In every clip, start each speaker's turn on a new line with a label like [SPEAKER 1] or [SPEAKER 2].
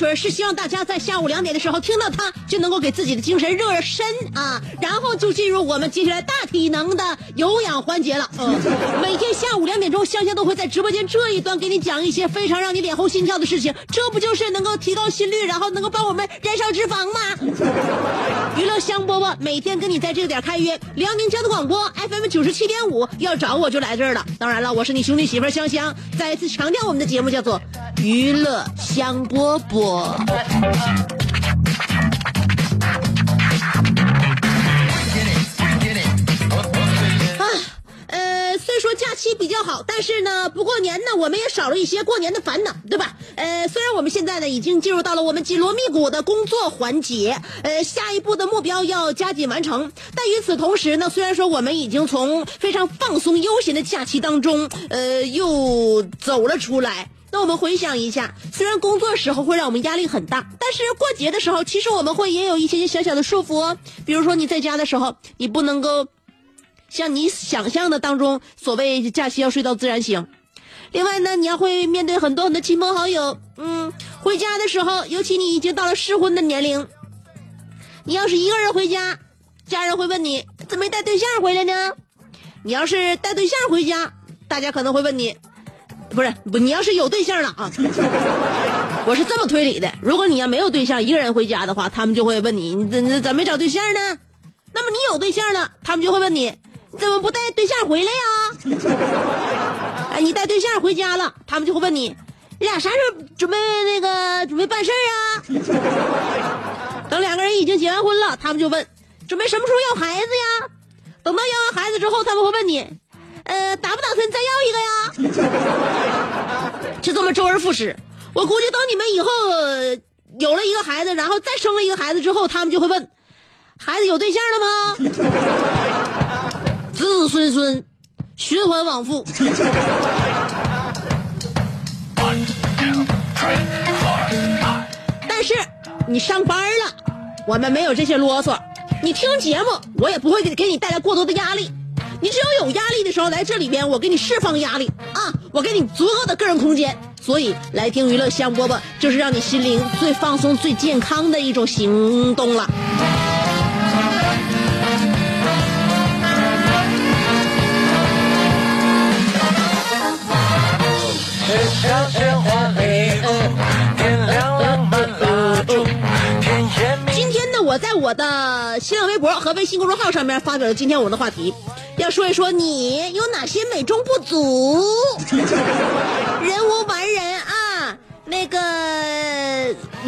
[SPEAKER 1] 节奏的小曲儿是希望大家在下午两点的时候听到它，就能够给自己的精神热热身啊，然后就进入我们接下来大体能的有氧环节了。嗯，每天下午两点钟，香香都会在直播间这一端给你讲一些非常让你脸红心跳的事情，这不就是能够提高心率，然后能够帮我们燃烧脂肪吗？娱乐香饽饽每天跟你在这个点开约，辽宁交通广播 FM 九十七点五，要找我就来这儿了。当然了，我是你兄弟媳妇香香，再一次强调我们的节目叫做娱乐香饽饽。
[SPEAKER 2] We get it, we get it.
[SPEAKER 1] 啊，呃，虽说假期比较好，但是呢，不过年呢，我们也少了一些过年的烦恼，对吧？呃，虽然我们现在呢已经进入到了我们紧锣密鼓的工作环节，呃，下一步的目标要加紧完成，但与此同时呢，虽然说我们已经从非常放松悠闲的假期当中，呃，又走了出来。那我们回想一下，虽然工作时候会让我们压力很大，但是过节的时候，其实我们会也有一些些小小的束缚哦。比如说你在家的时候，你不能够像你想象的当中，所谓假期要睡到自然醒。另外呢，你要会面对很多很多亲朋好友，嗯，回家的时候，尤其你已经到了适婚的年龄，你要是一个人回家，家人会问你怎么没带对象回来呢？你要是带对象回家，大家可能会问你，不是不，你要是有对象了啊，我是这么推理的。如果你要没有对象，一个人回家的话，他们就会问你，你怎怎没找对象呢？那么你有对象了，他们就会问你，你怎么不带对象回来呀？哎，你带对象回家了，他们就会问你，你俩啥时候准备那个准备办事儿啊？等两个人已经结完婚了，他们就问，准备什么时候要孩子呀？等到要完孩子之后，他们会问你，呃，打不打算再要一个呀？就 这么周而复始。我估计等你们以后有了一个孩子，然后再生了一个孩子之后，他们就会问，孩子有对象了吗？子子孙孙，循环往复。但是你上班了，我们没有这些啰嗦。你听节目，我也不会给给你带来过多的压力。你只有有压力的时候来这里边，我给你释放压力啊，我给你足够的个人空间。所以来听娱乐香饽饽，就是让你心灵最放松、最健康的一种行动了。今天呢，我在我的新浪微博和微信公众号上面发表了今天我们的话题，说一说你有哪些美中不足。人无完人啊，那个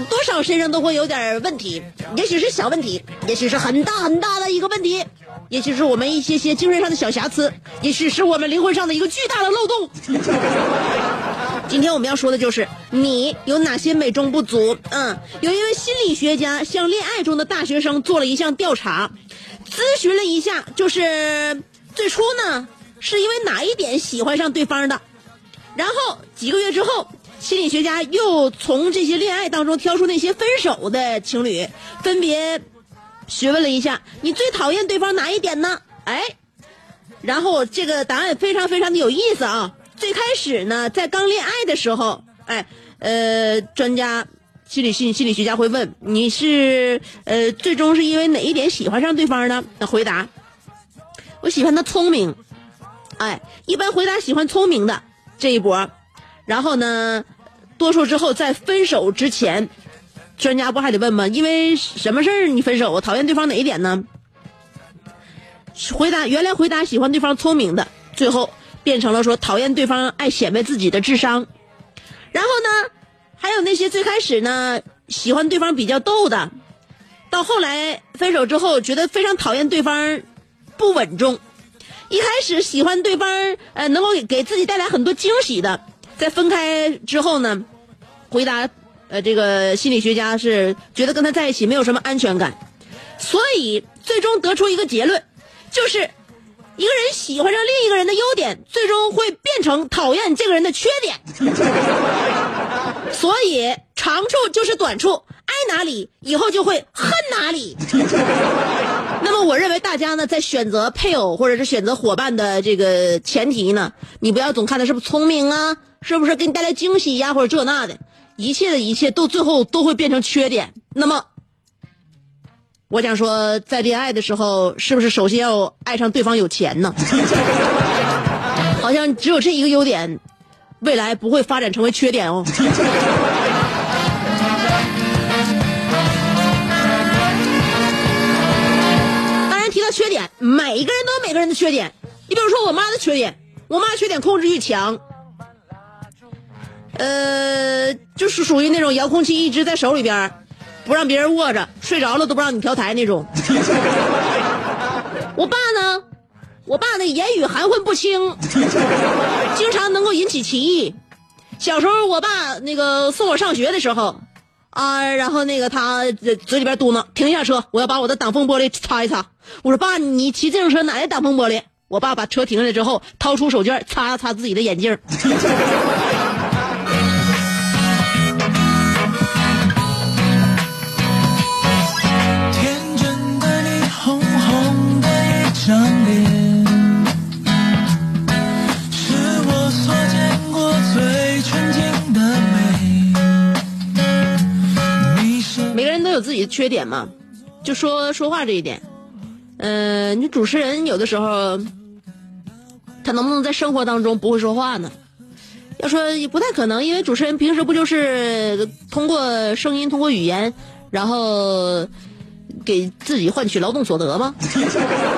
[SPEAKER 1] 多少身上都会有点问题，也许是小问题，也许是很大很大的一个问题，也许是我们一些些精神上的小瑕疵，也许是我们灵魂上的一个巨大的漏洞。今天我们要说的就是你有哪些美中不足。嗯，有一位心理学家向恋爱中的大学生做了一项调查，咨询了一下，就是最初呢是因为哪一点喜欢上对方的，然后几个月之后，心理学家又从这些恋爱当中挑出那些分手的情侣，分别询问了一下你最讨厌对方哪一点呢？哎，然后这个答案非常非常的有意思啊！最开始呢，在刚恋爱的时候，哎，呃，专家心理心心理学家会问你是呃，最终是因为哪一点喜欢上对方呢？那回答，我喜欢他聪明，哎，一般回答喜欢聪明的这一波，然后呢，多数之后在分手之前，专家不还得问吗？因为什么事儿你分手啊？讨厌对方哪一点呢？回答原来回答喜欢对方聪明的，最后变成了说讨厌对方爱显摆自己的智商。然后呢，还有那些最开始呢喜欢对方比较逗的，到后来分手之后觉得非常讨厌对方不稳重。一开始喜欢对方呃能够给自己带来很多惊喜的，在分开之后呢，回答呃这个心理学家是觉得跟他在一起没有什么安全感，所以最终得出一个结论。就是一个人喜欢上另一个人的优点，最终会变成讨厌这个人的缺点。所以长处就是短处，爱哪里以后就会恨哪里。那么我认为大家呢，在选择配偶或者是选择伙伴的这个前提呢，你不要总看他是不是聪明啊，是不是给你带来惊喜呀，或者这那的，一切的一切都最后都会变成缺点。那么。我想说，在恋爱的时候，是不是首先要爱上对方有钱呢？好像只有这一个优点，未来不会发展成为缺点哦。每个人都有每个人的缺点。你比如说，我妈的缺点，我妈缺点控制欲强，呃，就是属于那种遥控器一直在手里边。不让别人握着，睡着了都不让你调台那种。我爸呢，我爸那言语含混不清，经常能够引起歧义。小时候我爸那个送我上学的时候，啊，然后那个他嘴里边嘟囔：“停一下车，我要把我的挡风玻璃擦一擦。”我说：“爸，你骑自行车哪来挡风玻璃？”我爸把车停下来之后，掏出手绢擦了擦自己的眼镜。有自己的缺点嘛？就说说话这一点，嗯，你主持人有的时候，他能不能在生活当中不会说话呢？要说也不太可能，因为主持人平时不就是通过声音、通过语言，然后给自己换取劳动所得吗？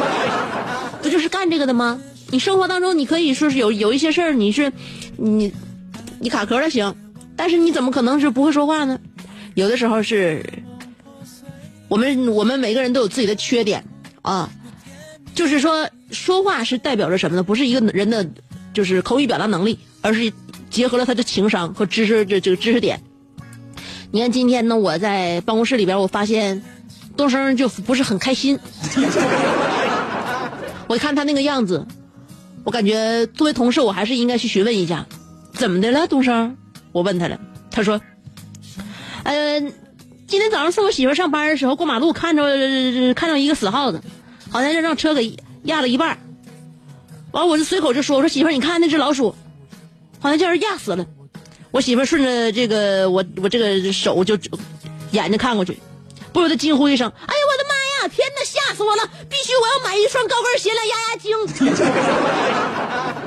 [SPEAKER 1] 不就是干这个的吗？你生活当中你可以说是有有一些事儿，你是你你卡壳了行，但是你怎么可能是不会说话呢？有的时候是。我们我们每个人都有自己的缺点啊，就是说说话是代表着什么呢？不是一个人的，就是口语表达能力，而是结合了他的情商和知识这这个知识点。你看今天呢，我在办公室里边，我发现东升就不是很开心。我一看他那个样子，我感觉作为同事，我还是应该去询问一下，怎么的了，东升？我问他了，他说，嗯。今天早上送我媳妇上班的时候，过马路看着看到一个死耗子，好像是让车给压了一半。完，我就随口就说：“我说媳妇，你看那只老鼠，好像叫人压死了。”我媳妇顺着这个我我这个手就眼睛看过去，不由得惊呼一声：“哎呀，我的妈呀！天哪，吓死我了！必须我要买一双高跟鞋来压压惊。”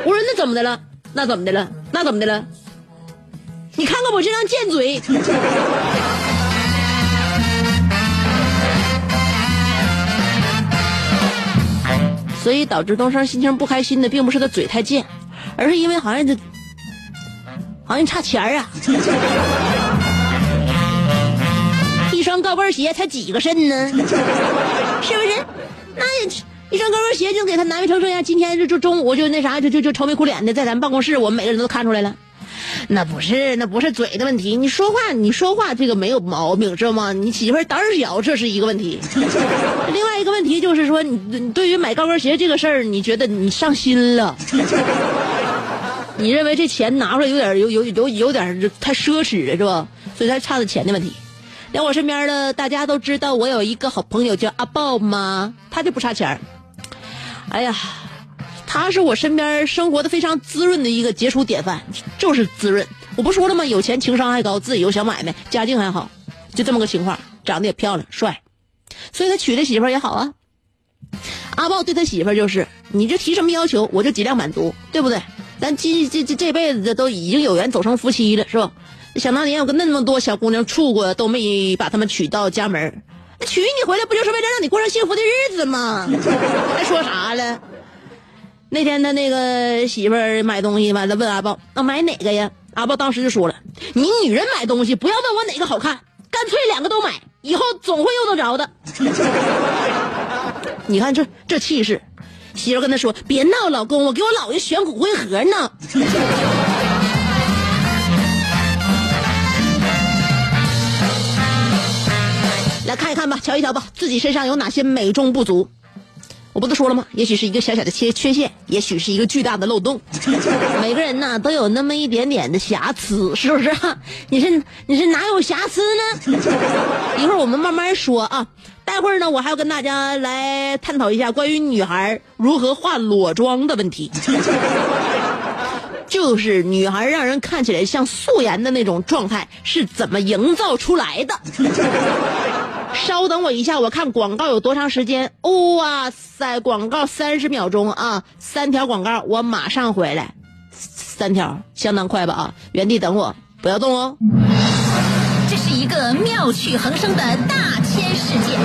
[SPEAKER 1] 我说：“那怎么的了？那怎么的了？那怎么的了？你看看我这张贱嘴！”所以导致东升心情不开心的，并不是他嘴太贱，而是因为好像这好像差钱啊！一双高跟鞋才几个肾呢？是不是？那一双高跟鞋就给他难为成这样。今天就就中午就那啥，就就就愁眉苦脸的，在咱们办公室，我们每个人都看出来了。那不是，那不是嘴的问题。你说话，你说话这个没有毛病，知道吗？你媳妇胆小，这是一个问题。另外一个问题就是说，你对于买高跟鞋这个事儿，你觉得你上心了？你认为这钱拿出来有点有有有有点太奢侈了，是吧？所以才差的钱的问题。连我身边的大家都知道，我有一个好朋友叫阿豹吗？他就不差钱哎呀。他是我身边生活的非常滋润的一个杰出典范，就是滋润。我不说了吗？有钱，情商还高，自己有小买卖，家境还好，就这么个情况，长得也漂亮，帅，所以他娶的媳妇儿也好啊。阿豹对他媳妇儿就是，你就提什么要求，我就尽量满足，对不对？咱这这这这辈子都已经有缘走成夫妻了，是吧？想当年我跟那么多小姑娘处过，都没把她们娶到家门那娶你回来不就是为了让你过上幸福的日子吗？还说啥了？那天他那个媳妇儿买东西，完了问阿豹：“那、买哪个呀？”阿豹当时就说了：“你女人买东西不要问我哪个好看，干脆两个都买，以后总会用得着的。”你看这这气势，媳妇跟他说：“别闹，老公，我给我姥爷选骨灰盒呢。”来看一看吧，瞧一瞧吧，自己身上有哪些美中不足。我不都说了吗？也许是一个小小的缺缺陷，也许是一个巨大的漏洞。每个人呢都有那么一点点的瑕疵，是不是、你是你是哪有瑕疵呢？一会儿我们慢慢说啊。待会儿呢，我还要跟大家来探讨一下关于女孩如何化裸妆的问题。就是女孩让人看起来像素颜的那种状态是怎么营造出来的？稍等我一下，我看广告有多长时间。哇塞，广告三十秒钟啊，三条广告，我马上回来。三条，相当快吧啊！原地等我，不要动哦。
[SPEAKER 3] 这是一个妙趣横生的大千世界。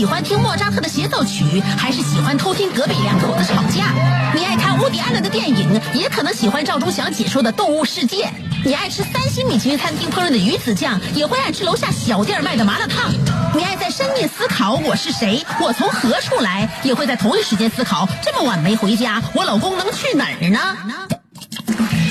[SPEAKER 3] 喜欢听莫扎特的协奏曲，还是喜欢偷听隔壁两口子吵架，你爱看乌迪安伦的电影，也可能喜欢赵忠祥解说的《动物世界》。你爱吃三星米其林餐厅烹饪的鱼子酱，也会爱吃楼下小店卖的麻辣烫。你爱在深夜思考我是谁，我从何处来，也会在同一时间思考这么晚没回家，我老公能去哪儿呢？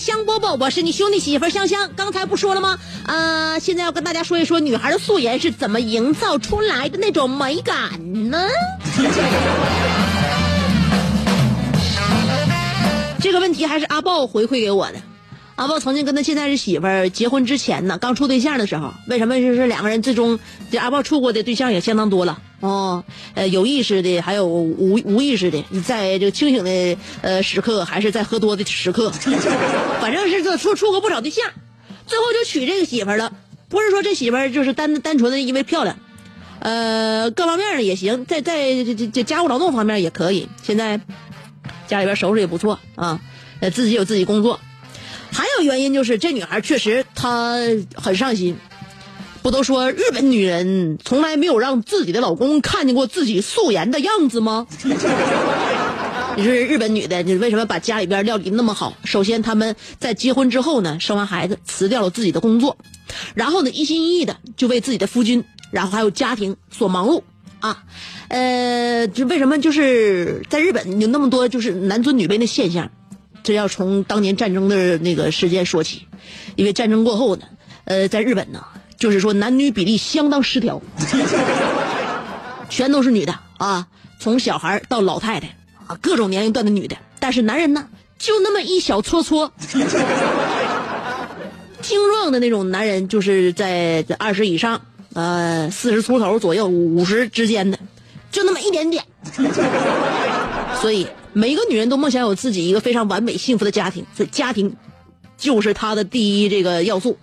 [SPEAKER 1] 香饽饽，我是你兄弟媳妇香香。刚才不说了吗？啊、现在要跟大家说一说女孩的素颜是怎么营造出来的那种美感呢？这个问题还是阿豹回馈给我的。阿豹曾经跟他现在是媳妇儿结婚之前呢，刚处对象的时候，为什么就是两个人最终这阿豹处过的对象也相当多了哦，呃，有意识的，还有无无意识的，在这个清醒的呃时刻，还是在喝多的时刻，反正是这处处过不少对象，最后就娶这个媳妇儿了。不是说这媳妇儿就是单单纯的因为漂亮，呃，各方面的也行，在在这这这家务劳动方面也可以。现在家里边收拾也不错啊，呃，自己有自己工作。还有原因就是这女孩确实她很上心，不都说日本女人从来没有让自己的老公看见过自己素颜的样子吗？你说日本女的，你为什么把家里边料理那么好？首先，他们在结婚之后呢，生完孩子辞掉了自己的工作，然后呢，一心一意的就为自己的夫君，然后还有家庭所忙碌啊。呃，就为什么就是在日本有那么多就是男尊女卑的现象？这要从当年战争的那个时间说起，因为战争过后呢，呃，在日本呢，就是说男女比例相当失调，全都是女的啊，从小孩到老太太啊，各种年龄段的女的，但是男人呢，就那么一小撮撮，精壮的那种男人，就是在二十以上，呃，四十出头左右，五十之间的，就那么一点点，所以。每一个女人都梦想有自己一个非常完美幸福的家庭，所以家庭就是她的第一这个要素。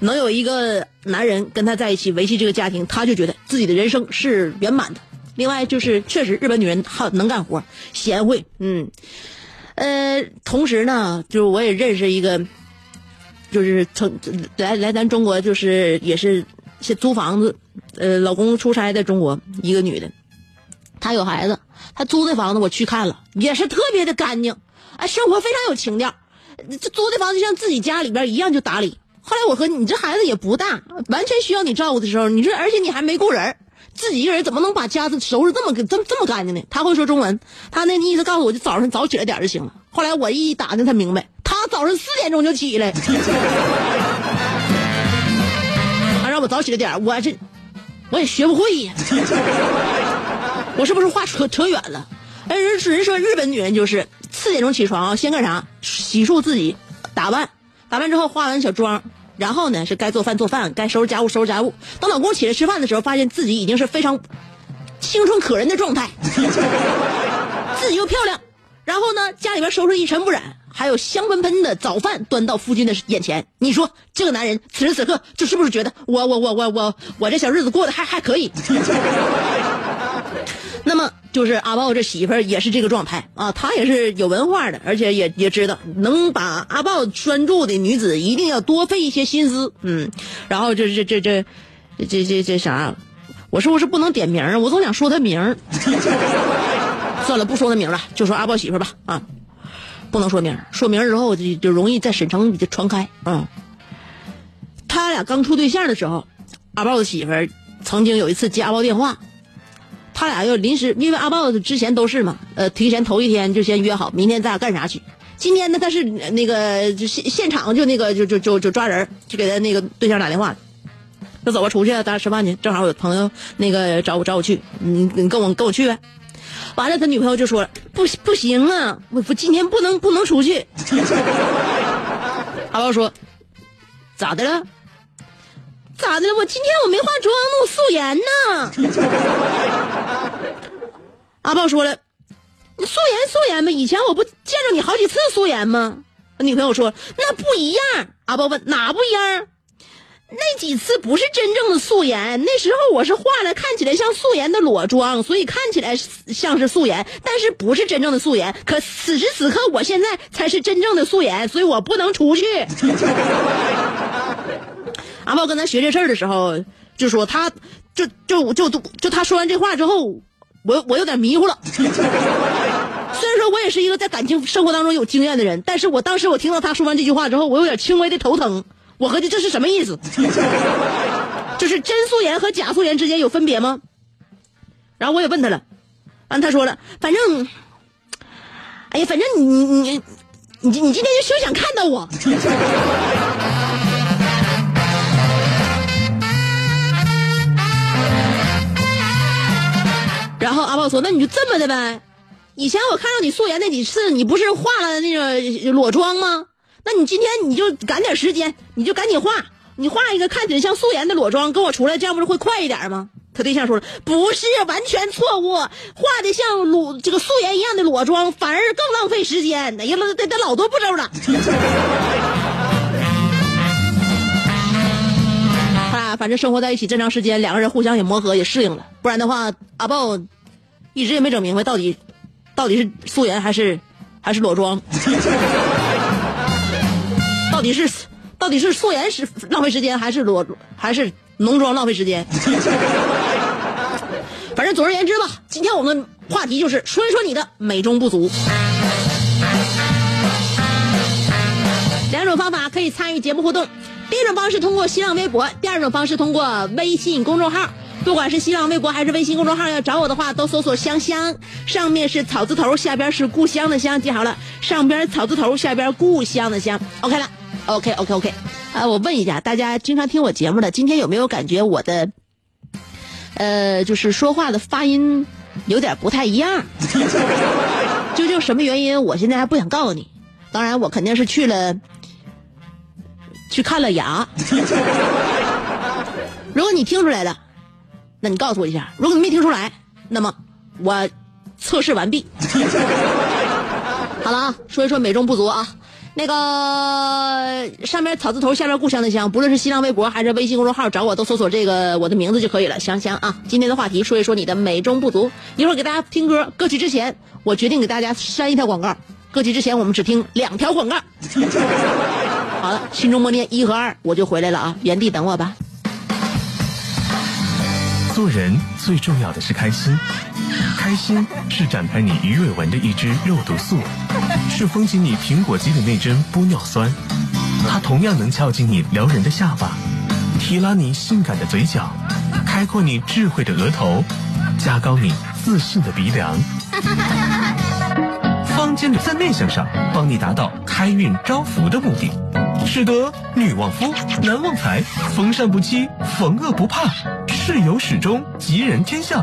[SPEAKER 1] 能有一个男人跟她在一起维系这个家庭，她就觉得自己的人生是圆满的。另外就是，确实日本女人好能干活，贤惠，嗯，呃，同时呢，就是我也认识一个，就是曾来来咱中国，就是也是是租房子，呃，老公出差在中国，一个女的，她有孩子。他租的房子我去看了，也是特别的干净，哎，生活非常有情调。这租的房子就像自己家里边一样就打理。后来我和你这孩子也不大，完全需要你照顾的时候，你说而且你还没雇人，自己一个人怎么能把家子收拾这么这么这么干净呢？他会说中文，他那意思告诉我就早上早起来点就行了。后来我一打听才明白，他早上四点钟就起来。他让我早起来点我这我也学不会呀。我是不是话扯扯远了？哎，人人说日本女人就是四点钟起床，先干啥？洗漱自己，打扮，打扮之后化完小妆，然后呢是该做饭做饭，该收拾家务收拾家务。等老公起来吃饭的时候，发现自己已经是非常青春可人的状态，自己又漂亮，然后呢家里边收拾一尘不染，还有香喷喷的早饭端到夫君的眼前。你说这个男人此时此刻就是不是觉得我我我我我我这小日子过得还 还可以？那么就是阿豹这媳妇儿也是这个状态啊，她也是有文化的，而且也也知道能把阿豹拴住的女子一定要多费一些心思，嗯，然后这这这这这这这啥，我是不是不能点名儿？我总想说他名儿，算了，不说他名了，就说阿豹媳妇儿吧啊，不能说名儿，说名儿之后就就容易在沈城里就传开啊。他俩刚处对象的时候，阿豹的媳妇儿曾经有一次接阿豹电话。他俩要临时，因为阿豹之前都是嘛，呃，提前头一天就先约好，明天咱俩干啥去。今天呢，他是那个就现现场就那个就就就就抓人，就给他那个对象打电话，说走吧，出去，咱俩吃饭去。正好有朋友那个找我找我去，你你跟我跟我去呗。完了，他女朋友就说了，不不行啊，我我今天不能不能出去。阿豹说，咋的了？咋的了？我今天我没化妆，我素颜呢。阿豹说了，你素颜素颜吧，以前我不见着你好几次素颜吗？女朋友说那不一样。阿豹问哪不一样？那几次不是真正的素颜，那时候我是化了看起来像素颜的裸妆，所以看起来像是素颜，但是不是真正的素颜。可此时此刻，我现在才是真正的素颜，所以我不能出去。阿豹跟他学这事儿的时候，就说他，就就就就他说完这话之后，我我有点迷糊了。虽然说我也是一个在感情生活当中有经验的人，但是我当时我听到他说完这句话之后，我有点轻微的头疼。我合计这是什么意思？就是真素颜和假素颜之间有分别吗？然后我也问他了，完他说了，反正，哎呀，反正你你你你你今天就休想看到我。然后阿豹说：“那你就这么的呗，以前我看到你素颜那几次，你不是化了那个裸妆吗？那你今天你就赶点时间，你就赶紧化，你化一个看起来像素颜的裸妆跟我出来，这样不是会快一点吗？”他对象说了：“不是，完全错误，化的像裸这个素颜一样的裸妆，反而更浪费时间。哎呀，那得得老多步骤了。”他俩反正生活在一起这长时间，两个人互相也磨合也适应了，不然的话，阿豹一直也没整明白到底到底是素颜还是还是裸妆，到底是到底是素颜时浪费时间，还是裸还是浓妆浪费时间？反正总而言之吧，今天我们话题就是说一说你的美中不足。两种方法可以参与节目互动。第一种方式通过新浪微博，第二种方式通过微信公众号。不管是新浪微博还是微信公众号，要找我的话，都搜索“香香”，上面是草字头，下边是故乡的乡，记好了，上边草字头，下边故乡的乡。OK 了，OK OK OK。啊，我问一下大家，经常听我节目的，今天有没有感觉我的，呃，就是说话的发音有点不太一样？究竟什么原因？我现在还不想告诉你。当然，我肯定是去了。去看了牙，如果你听出来了，那你告诉我一下；如果你没听出来，那么我测试完毕。好了啊，说一说美中不足啊。那个上面草字头，下面故乡的乡，不论是新浪微博还是微信公众号，找我都搜索这个我的名字就可以了，香香啊。今天的话题说一说你的美中不足。一会儿给大家听歌，歌曲之前我决定给大家删一条广告。歌曲之前我们只听两条广告。好了，心中默念一和二，我就回来了啊！原地等我吧。
[SPEAKER 4] 做人最重要的是开心，开心是展开你鱼尾纹的一支肉毒素，是封紧你苹果肌的那针玻尿酸，它同样能翘起你撩人的下巴，提拉你性感的嘴角，开阔你智慧的额头，加高你自信的鼻梁。坊间的在内向上帮你达到开运招福的目的。
[SPEAKER 3] 使得女旺夫，男旺财，逢善不欺，逢恶不怕，事有始终，吉人天下，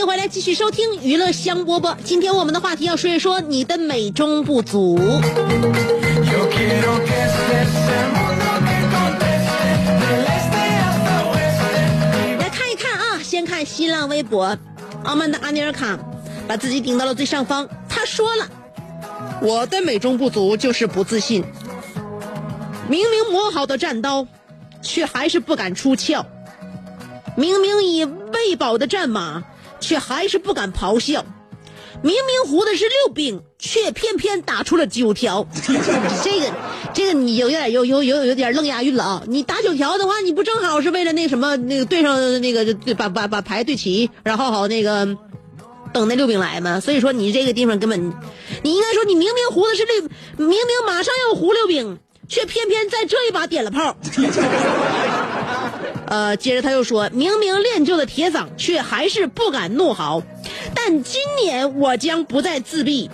[SPEAKER 1] 迎回来，继续收听娱乐香饽饽，今天我们的话题要说一说你的美中不足。来看一看啊，先看新浪微博，阿曼达阿尼尔卡把自己顶到了最上方。他说了，我的美中不足就是不自信，明明磨好的战刀，却还是不敢出鞘；明明已喂饱的战马。却还是不敢咆哮，明明胡的是六兵，却偏偏打出了九条。这个，这个你有点有有有有点愣押韵了啊！你打九条的话，你不正好是为了那什么那个对上那个把把把牌对齐，然后好那个等那六兵来吗？所以说你这个地方根本，你应该说你明明胡的是六，明明马上要胡六兵，却偏偏在这一把点了炮。呃，接着他又说：“明明练就的铁嗓，却还是不敢怒嚎。但今年我将不再自闭，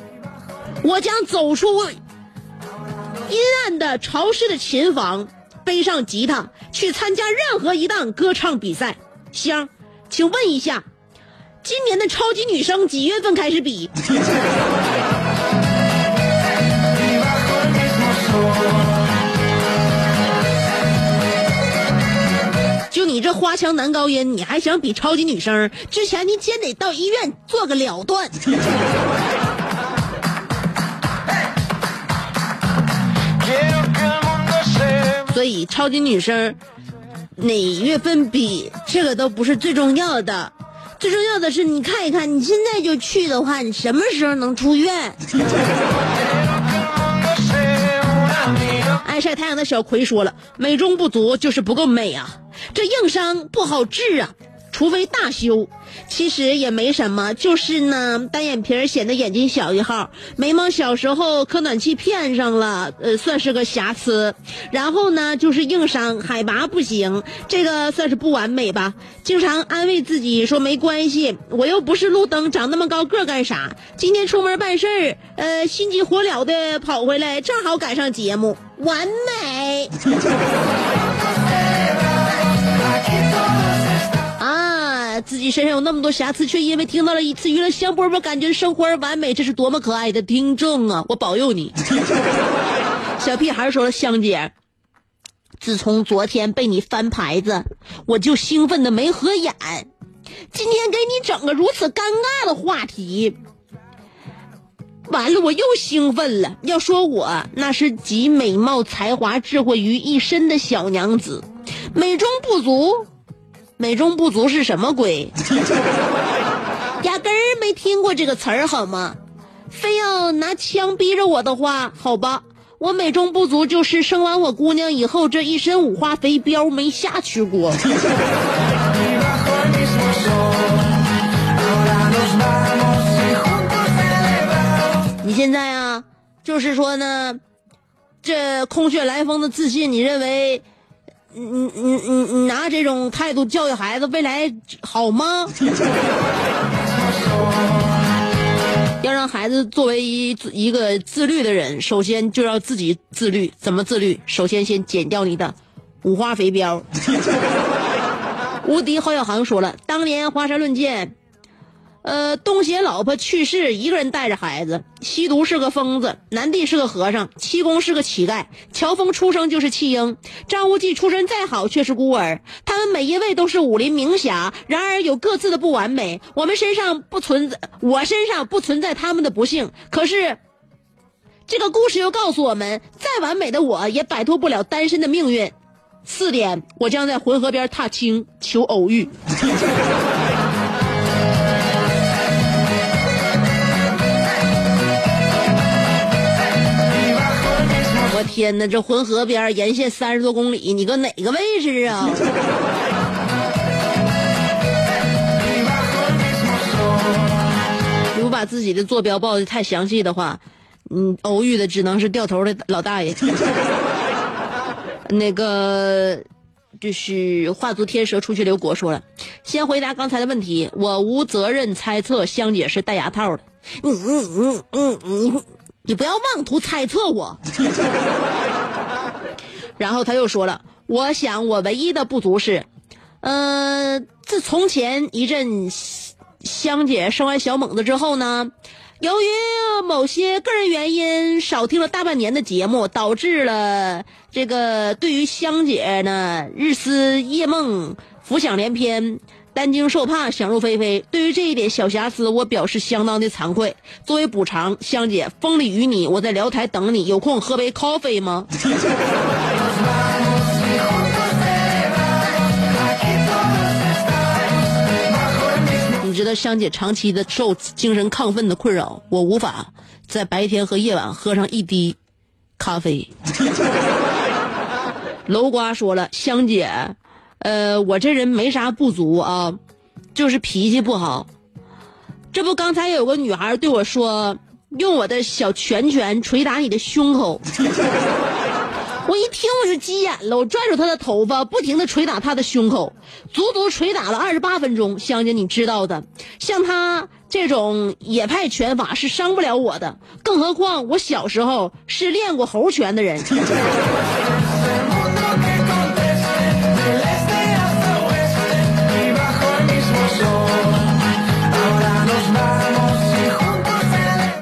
[SPEAKER 1] 我将走出阴暗的潮湿的琴房，背上吉他去参加任何一档歌唱比赛。香，请问一下，今年的超级女声几月份开始比？” 你这花腔男高音，你还想比超级女声？之前你先得到医院做个了断。所以超级女声哪月份比这个都不是最重要的，最重要的是你看一看，你现在就去的话，你什么时候能出院？爱晒太阳的小葵说了：“美中不足就是不够美啊。”这硬伤不好治啊，除非大修。其实也没什么，就是呢，单眼皮显得眼睛小一号，眉毛小时候磕暖气片上了，呃，算是个瑕疵。然后呢，就是硬伤，海拔不行，这个算是不完美吧。经常安慰自己说没关系，我又不是路灯，长那么高个干啥？今天出门办事儿，呃，心急火燎的跑回来，正好赶上节目，完美。自己身上有那么多瑕疵，却因为听到了一次娱乐香饽饽，感觉生活而完美，这是多么可爱的听众啊！我保佑你，小屁孩说了，香姐，自从昨天被你翻牌子，我就兴奋的没合眼。今天给你整个如此尴尬的话题，完了我又兴奋了。要说我那是集美貌、才华、智慧于一身的小娘子，美中不足。美中不足是什么鬼？压根儿没听过这个词儿好吗？非要拿枪逼着我的话，好吧，我美中不足就是生完我姑娘以后这一身五花肥膘没下去过。你现在啊，就是说呢，这空穴来风的自信，你认为？你你你你拿这种态度教育孩子，未来好吗？要让孩子作为一一个自律的人，首先就要自己自律。怎么自律？首先先减掉你的五花肥膘。无敌侯小航说了，当年华山论剑。呃，东邪老婆去世，一个人带着孩子。西毒是个疯子，南帝是个和尚，七公是个乞丐，乔峰出生就是弃婴，张无忌出身再好却是孤儿。他们每一位都是武林名侠，然而有各自的不完美。我们身上不存在，我身上不存在他们的不幸。可是，这个故事又告诉我们，再完美的我也摆脱不了单身的命运。四点，我将在浑河边踏青求偶遇。我天哪，这浑河边沿线三十多公里，你搁哪个位置啊？如果把自己的坐标报的太详细的话，嗯，偶遇的只能是掉头的老大爷。那个就是画足天蛇出去留国说了，先回答刚才的问题，我无责任猜测香姐是戴牙套的。你你你你你你不要妄图猜测我。然后他又说了，我想我唯一的不足是，呃，自从前一阵香姐生完小猛子之后呢，由于某些个人原因，少听了大半年的节目，导致了这个对于香姐呢日思夜梦、浮想联翩。担惊受怕，想入非非。对于这一点小瑕疵，我表示相当的惭愧。作为补偿，香姐，风里雨里，我在聊台等你，有空喝杯 coffee 吗？你知道香姐长期的受精神亢奋的困扰，我无法在白天和夜晚喝上一滴咖啡。楼瓜说了，香姐，呃，我这人没啥不足啊，就是脾气不好。这不，刚才有个女孩对我说，用我的小拳拳捶打你的胸口。我一听我就急眼了，我拽住她的头发，不停的捶打她的胸口，足足捶打了二十八分钟。香姐，你知道的，像她这种野派拳法是伤不了我的，更何况我小时候是练过猴拳的人。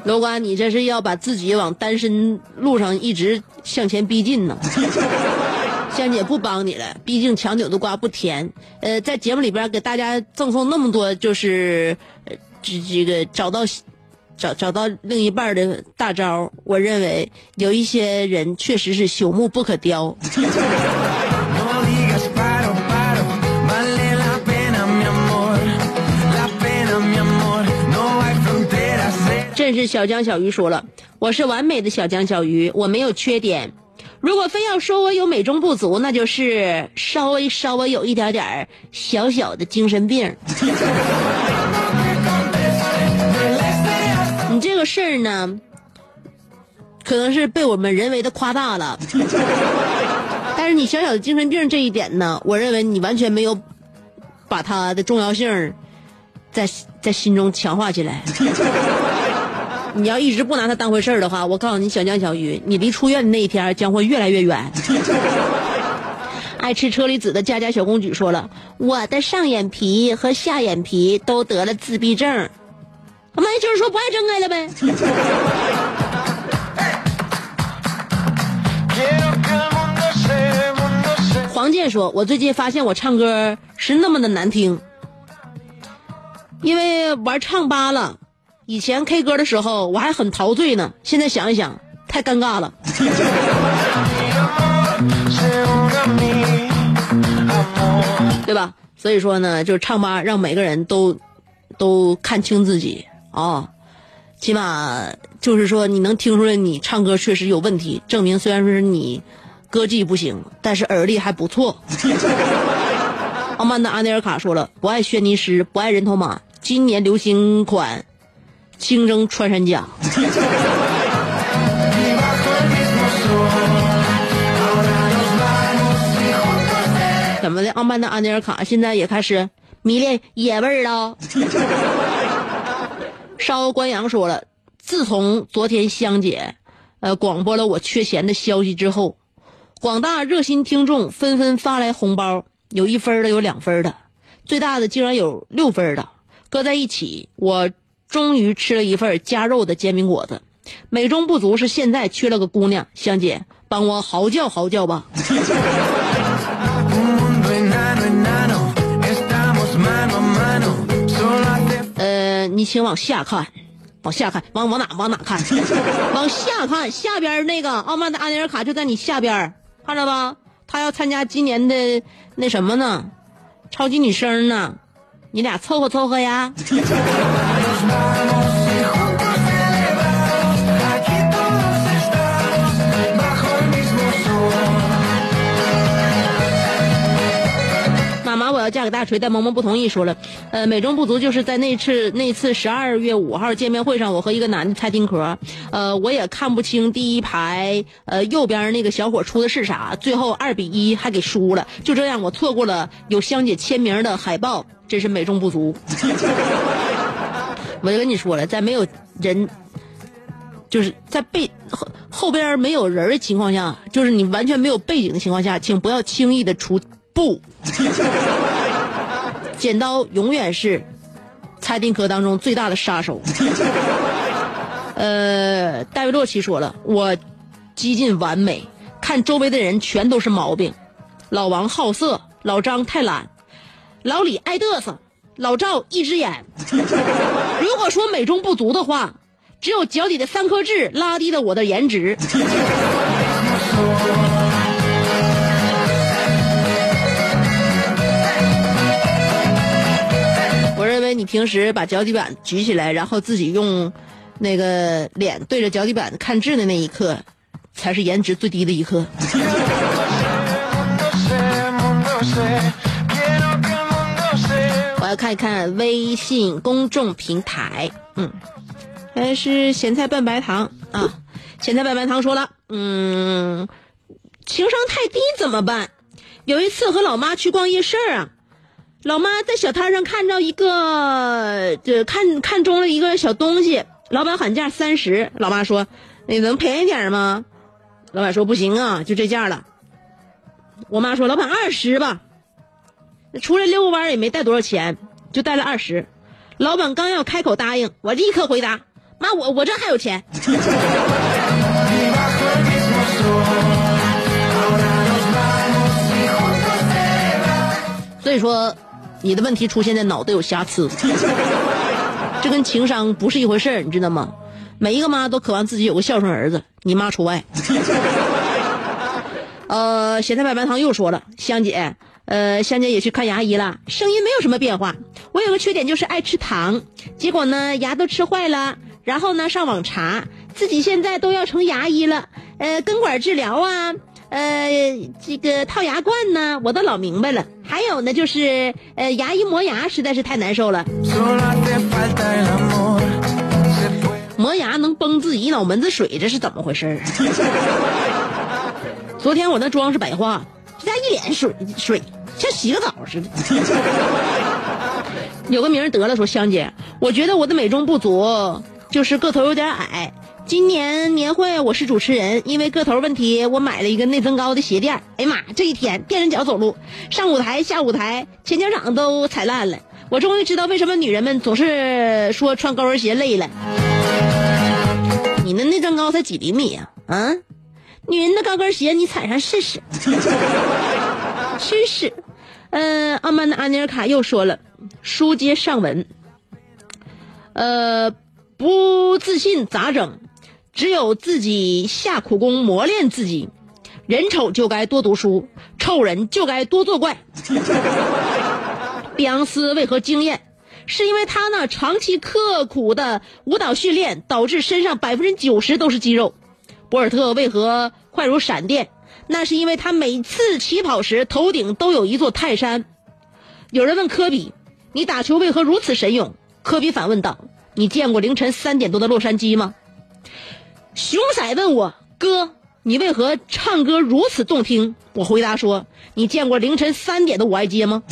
[SPEAKER 1] 楼瓜，你这是要把自己往单身路上一直向前逼近呢？香姐不帮你了，毕竟强扭的瓜不甜。呃，在节目里边给大家赠送那么多，就是呃这这个找到找找到另一半的大招，我认为有一些人确实是朽木不可雕。正是小江小鱼说了，我是完美的小江小鱼，我没有缺点。如果非要说我有美中不足，那就是稍微稍微有一点点小小的精神病。你这个事儿呢，可能是被我们人为的夸大了。但是你小小的精神病这一点呢，我认为你完全没有把它的重要性在在心中强化起来。你要一直不拿它当回事儿的话，我告诉你，小江小鱼，你离出院的那一天将会越来越远。爱吃车厘子的佳佳小公举说了，我的上眼皮和下眼皮都得了自闭症，那也就是说不爱睁开了呗。黄健说，我最近发现我唱歌是那么的难听，因为玩唱吧了。以前 K 歌的时候我还很陶醉呢，现在想一想太尴尬了。对吧？所以说呢，就是唱吧让每个人都都看清自己啊，起码就是说你能听出来你唱歌确实有问题，证明虽然说是你歌技不行，但是耳力还不错。傲慢的阿内尔卡说了，不爱轩尼诗，不爱人头马，今年流行款清蒸穿山甲。怎么的？傲慢的安尼尔卡现在也开始迷恋野味儿了。烧关阳说了，自从昨天香姐，呃，广播了我缺钱的消息之后，广大热心听众纷纷发来红包，有一分的，有两分的，最大的竟然有六分的，搁在一起，我终于吃了一份加肉的煎饼果子。美中不足是现在缺了个姑娘，香姐帮我嚎叫嚎叫吧。呃，你请往下看，往下看，往往哪往哪看？往下看，下边那个傲慢的阿尼尔卡就在你下边，看着吧？他要参加今年的那什么呢？超级女声呢？你俩凑合凑合呀。妈妈我要嫁给大锤但萌萌不同意说了。呃美中不足就是在那次那次十二月五号见面会上我和一个男的猜丁壳呃我也看不清第一排呃右边那个小伙出的是啥最后二比一还给输了。就这样我错过了有香姐签名的海报真是美中不足。我就跟你说了，在没有人。就是在背后后边没有人的情况下，就是你完全没有背景的情况下，请不要轻易的出布。剪刀永远是猜丁壳当中最大的杀手。呃，戴维洛奇说了，我几近完美，看周围的人全都是毛病。老王好色，老张太懒，老李爱嘚瑟，老赵一只眼。如果说美中不足的话。只有脚底的三颗痣拉低了我的颜值。我认为你平时把脚底板举起来，然后自己用那个脸对着脚底板看痣的那一刻，才是颜值最低的一刻。看一看微信公众平台，嗯。还是咸菜拌白糖啊！咸菜拌白糖说了，嗯，情商太低怎么办？有一次和老妈去逛夜市啊，老妈在小摊上看到一个，就看看中了一个小东西，老板喊价三十，老妈说：“你能便宜点吗？”老板说：“不行啊，就这价了。”我妈说：“老板二十吧。”出来遛个弯也没带多少钱，就带了二十。老板刚要开口答应，我立刻回答。妈，我我这还有钱。所以说，你的问题出现在脑袋有瑕疵，这跟情商不是一回事儿，你知道吗？每一个妈都渴望自己有个孝顺儿子，你妈除外。呃，咸菜白白糖又说了，香姐，呃，香姐也去看牙医了，声音没有什么变化。我有个缺点就是爱吃糖，结果呢，牙都吃坏了。然后呢，上网查，自己现在都要成牙医了，呃，根管治疗啊，呃，这个套牙冠呢，我都老明白了。还有呢，就是呃，牙医磨牙实在是太难受了。磨牙能崩自己一脑门子水，这是怎么回事 昨天我那妆是白化，这家一脸水水，像洗个澡似的。有个名得了，说香姐，我觉得我的美中不足。就是个头有点矮。今年年会我是主持人，因为个头问题，我买了一个内增高的鞋垫。哎呀妈，这一天垫着脚走路，上舞台下舞台，前脚掌都踩烂了。我终于知道为什么女人们总是说穿高跟鞋累了。你那内增高才几厘米呀？啊，女人的高跟鞋你踩上试试。试试。嗯，阿曼的阿尼尔卡又说了，书接上文。呃。不自信咋整？只有自己下苦功磨练自己。人丑就该多读书，丑人就该多作怪。碧昂斯为何惊艳？是因为他呢长期刻苦的舞蹈训练，导致身上百分之九十都是肌肉。博尔特为何快如闪电？那是因为他每次起跑时头顶都有一座泰山。有人问科比：“你打球为何如此神勇？”科比反问道。你见过凌晨三点多的洛杉矶吗？熊仔问我哥，你为何唱歌如此动听？我回答说，你见过凌晨三点的五爱街吗？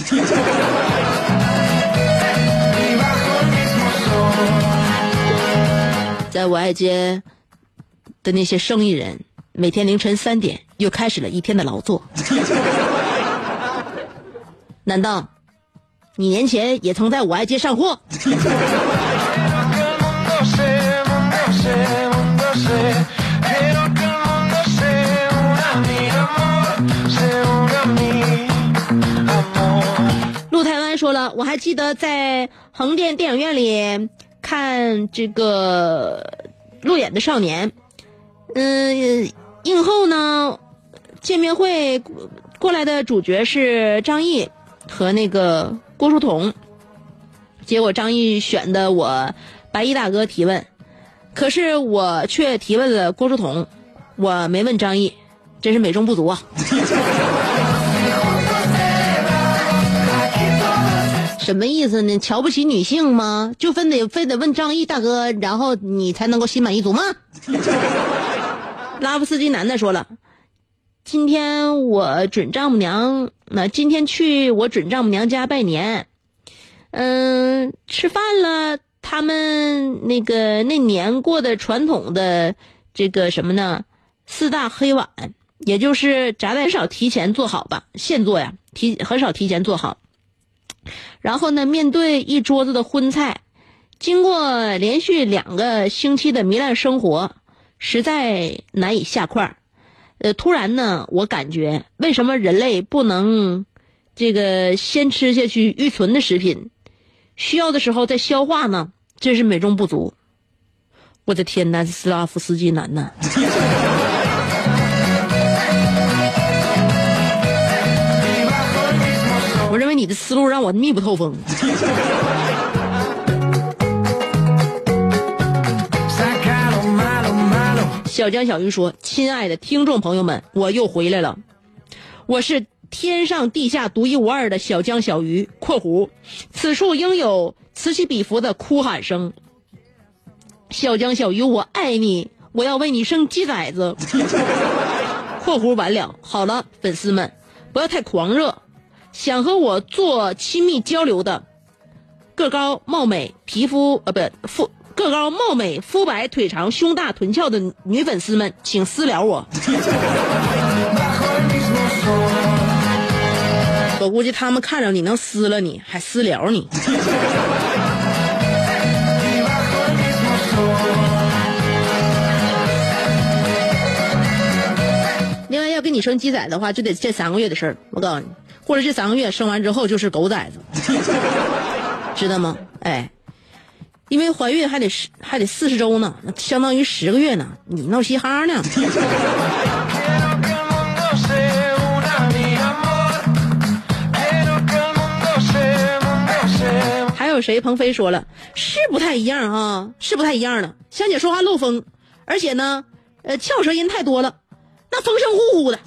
[SPEAKER 1] 在五爱街的那些生意人，每天凌晨三点又开始了一天的劳作。难道你年前也曾在五爱街上货？陆台湾说了，我还记得在横店电影院里看这个路演的少年，嗯，映后呢，见面会过来的主角是张译和那个郭书童，结果张译选的我白衣大哥提问。可是我却提问了郭书童，我没问张译，真是美中不足啊！什么意思呢？瞧不起女性吗？就非得非得问张毅大哥，然后你才能够心满意足吗？拉夫斯基男的说了，今天我准丈母娘，那今天去我准丈母娘家拜年，嗯，吃饭了，他们那个那年过的传统的这个什么呢？四大黑碗，也就是炸的很少提前做好吧，现做呀，提很少提前做好。然后呢，面对一桌子的荤菜，经过连续两个星期的糜烂生活，实在难以下筷儿。呃，突然呢，我感觉为什么人类不能这个先吃下去预存的食品，需要的时候再消化呢？真是美中不足。我的天呐，斯拉夫斯基男呐！我认为你的思路让我密不透风。小江小鱼说：“亲爱的听众朋友们，我又回来了，我是天上地下独一无二的小江小鱼（括弧此处应有此起彼伏的哭喊声）。小江小鱼，我爱你，我要为你生鸡崽子。（括弧完了）好了，粉丝们，不要太狂热。想和我做亲密交流的，个高貌美、皮肤呃不肤个高貌美、肤白腿长、胸大臀翘的女粉丝们，请私聊我。我估计他们看着你能撕了你，还私聊你。另外，要跟你生鸡仔的话，就得这三个月的事儿。我告诉你。过了这三个月生完之后就是狗崽子，知道吗？哎，因为怀孕还得十还得四十周呢，那相当于十个月呢，你闹嘻哈呢。还有谁？鹏飞说了，是不太一样啊，是不太一样的。香姐说话漏风，而且呢，呃，翘舌音太多了，那风声呼呼的。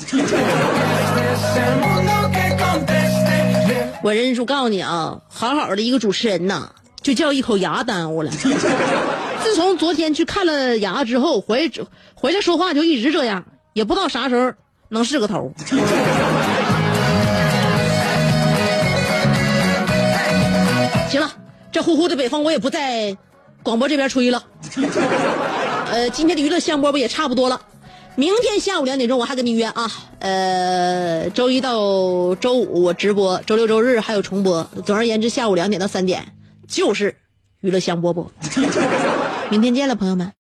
[SPEAKER 1] 我认输，告诉你啊，好好的一个主持人呐，就叫一口牙耽误了。自从昨天去看了牙之后，回回来说话就一直这样，也不知道啥时候能是个头。行了，这呼呼的北风我也不在广播这边吹了。呃，今天的娱乐香饽不也差不多了。明天下午两点钟，我还跟你约啊。呃，周一到周五我直播，周六周日还有重播。总而言之，下午两点到三点就是娱乐香饽饽。明天见了，朋友们。